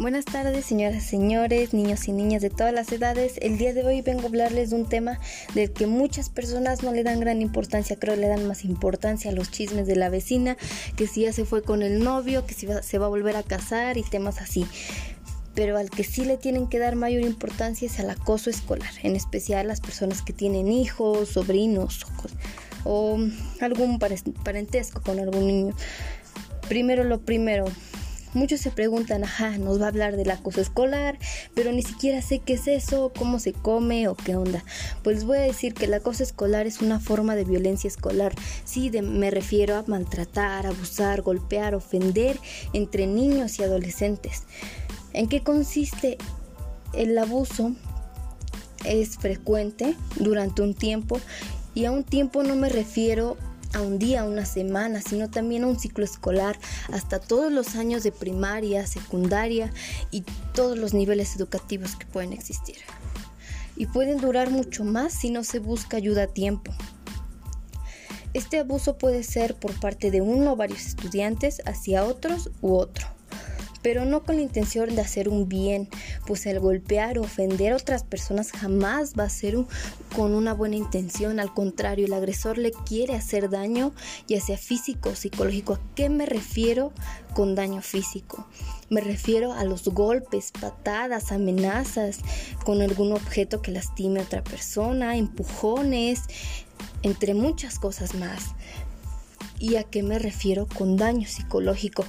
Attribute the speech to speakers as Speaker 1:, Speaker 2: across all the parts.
Speaker 1: Buenas tardes, señoras señores, niños y niñas de todas las edades. El día de hoy vengo a hablarles de un tema del que muchas personas no le dan gran importancia, creo le dan más importancia a los chismes de la vecina, que si ya se fue con el novio, que si se va a volver a casar y temas así. Pero al que sí le tienen que dar mayor importancia es al acoso escolar, en especial las personas que tienen hijos, sobrinos o algún parentesco con algún niño. Primero lo primero, Muchos se preguntan, ajá, nos va a hablar del acoso escolar, pero ni siquiera sé qué es eso, cómo se come o qué onda. Pues les voy a decir que el acoso escolar es una forma de violencia escolar. Sí, me refiero a maltratar, abusar, golpear, ofender entre niños y adolescentes. ¿En qué consiste el abuso? Es frecuente durante un tiempo y a un tiempo no me refiero a un día, a una semana, sino también a un ciclo escolar, hasta todos los años de primaria, secundaria y todos los niveles educativos que pueden existir. Y pueden durar mucho más si no se busca ayuda a tiempo. Este abuso puede ser por parte de uno o varios estudiantes hacia otros u otro pero no con la intención de hacer un bien, pues el golpear o ofender a otras personas jamás va a ser con una buena intención, al contrario, el agresor le quiere hacer daño, ya sea físico o psicológico. ¿A qué me refiero con daño físico? Me refiero a los golpes, patadas, amenazas con algún objeto que lastime a otra persona, empujones, entre muchas cosas más. ¿Y a qué me refiero con daño psicológico?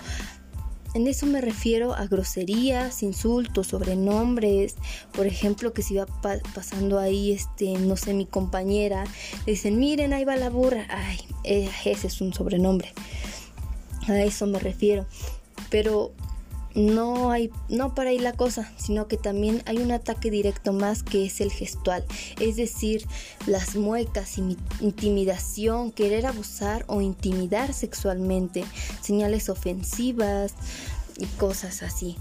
Speaker 1: En eso me refiero a groserías, insultos, sobrenombres. Por ejemplo, que si va pasando ahí, este, no sé, mi compañera, le dicen, miren, ahí va la burra. Ay, eh, ese es un sobrenombre. A eso me refiero. Pero no hay no para ahí la cosa, sino que también hay un ataque directo más que es el gestual, es decir, las muecas, intimidación, querer abusar o intimidar sexualmente, señales ofensivas y cosas así.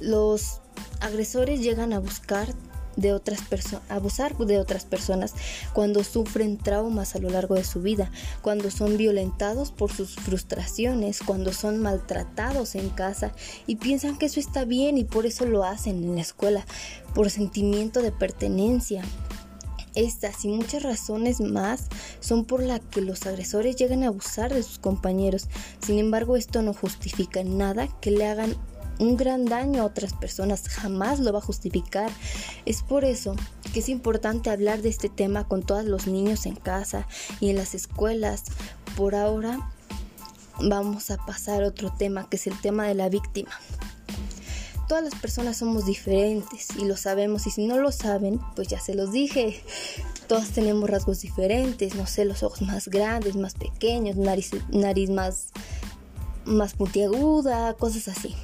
Speaker 1: Los agresores llegan a buscar de otras personas, abusar de otras personas cuando sufren traumas a lo largo de su vida, cuando son violentados por sus frustraciones, cuando son maltratados en casa y piensan que eso está bien y por eso lo hacen en la escuela, por sentimiento de pertenencia. Estas y muchas razones más son por las que los agresores llegan a abusar de sus compañeros. Sin embargo, esto no justifica nada que le hagan un gran daño a otras personas, jamás lo va a justificar. Es por eso que es importante hablar de este tema con todos los niños en casa y en las escuelas. Por ahora vamos a pasar a otro tema, que es el tema de la víctima. Todas las personas somos diferentes y lo sabemos y si no lo saben, pues ya se los dije. Todas tenemos rasgos diferentes, no sé, los ojos más grandes, más pequeños, nariz, nariz más, más puntiaguda, cosas así.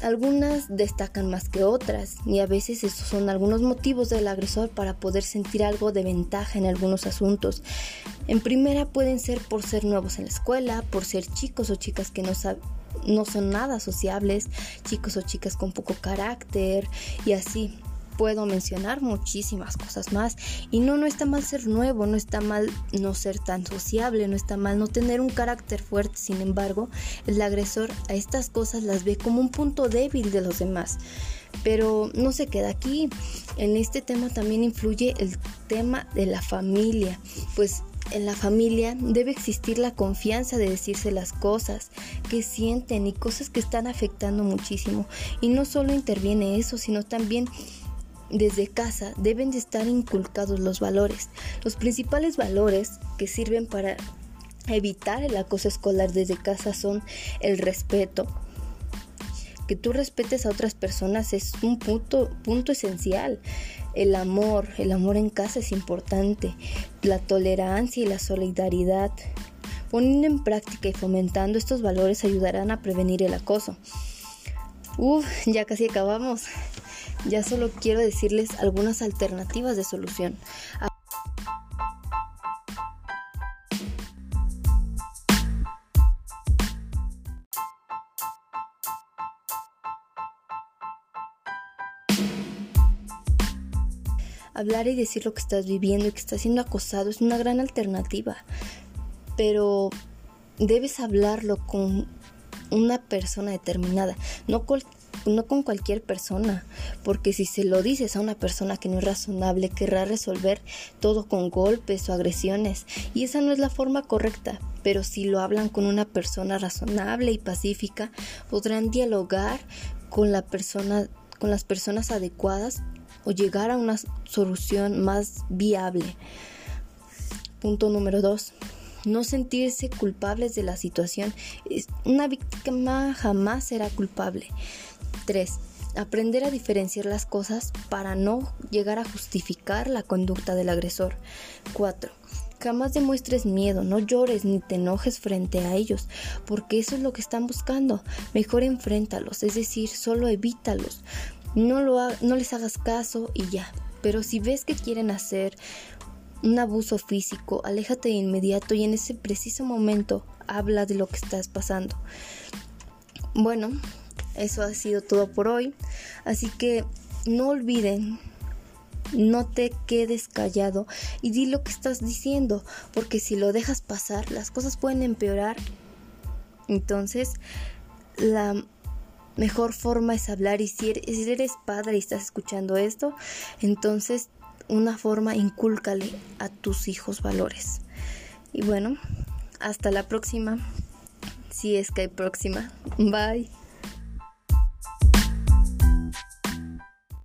Speaker 1: Algunas destacan más que otras y a veces esos son algunos motivos del agresor para poder sentir algo de ventaja en algunos asuntos. En primera pueden ser por ser nuevos en la escuela, por ser chicos o chicas que no, no son nada sociables, chicos o chicas con poco carácter y así puedo mencionar muchísimas cosas más. Y no, no está mal ser nuevo, no está mal no ser tan sociable, no está mal no tener un carácter fuerte. Sin embargo, el agresor a estas cosas las ve como un punto débil de los demás. Pero no se queda aquí. En este tema también influye el tema de la familia, pues en la familia debe existir la confianza de decirse las cosas que sienten y cosas que están afectando muchísimo. Y no solo interviene eso, sino también desde casa deben de estar inculcados los valores. Los principales valores que sirven para evitar el acoso escolar desde casa son el respeto. Que tú respetes a otras personas es un punto, punto esencial. El amor, el amor en casa es importante. La tolerancia y la solidaridad. Poniendo en práctica y fomentando estos valores ayudarán a prevenir el acoso. Uf, ya casi acabamos. Ya solo quiero decirles algunas alternativas de solución. Hablar y decir lo que estás viviendo y que estás siendo acosado es una gran alternativa, pero debes hablarlo con una persona determinada, no, no con cualquier persona, porque si se lo dices a una persona que no es razonable, querrá resolver todo con golpes o agresiones, y esa no es la forma correcta, pero si lo hablan con una persona razonable y pacífica, podrán dialogar con la persona con las personas adecuadas o llegar a una solución más viable. Punto número 2 no sentirse culpables de la situación. Una víctima jamás será culpable. 3. Aprender a diferenciar las cosas para no llegar a justificar la conducta del agresor. 4. Jamás demuestres miedo, no llores ni te enojes frente a ellos, porque eso es lo que están buscando. Mejor enfréntalos, es decir, solo evítalos. No, lo no les hagas caso y ya. Pero si ves que quieren hacer un abuso físico, aléjate de inmediato y en ese preciso momento habla de lo que estás pasando. Bueno, eso ha sido todo por hoy. Así que no olviden, no te quedes callado y di lo que estás diciendo, porque si lo dejas pasar, las cosas pueden empeorar. Entonces, la mejor forma es hablar y si eres, padre y estás escuchando esto, entonces una forma incúlcale a tus hijos valores. Y bueno, hasta la próxima, si es que hay próxima. Bye.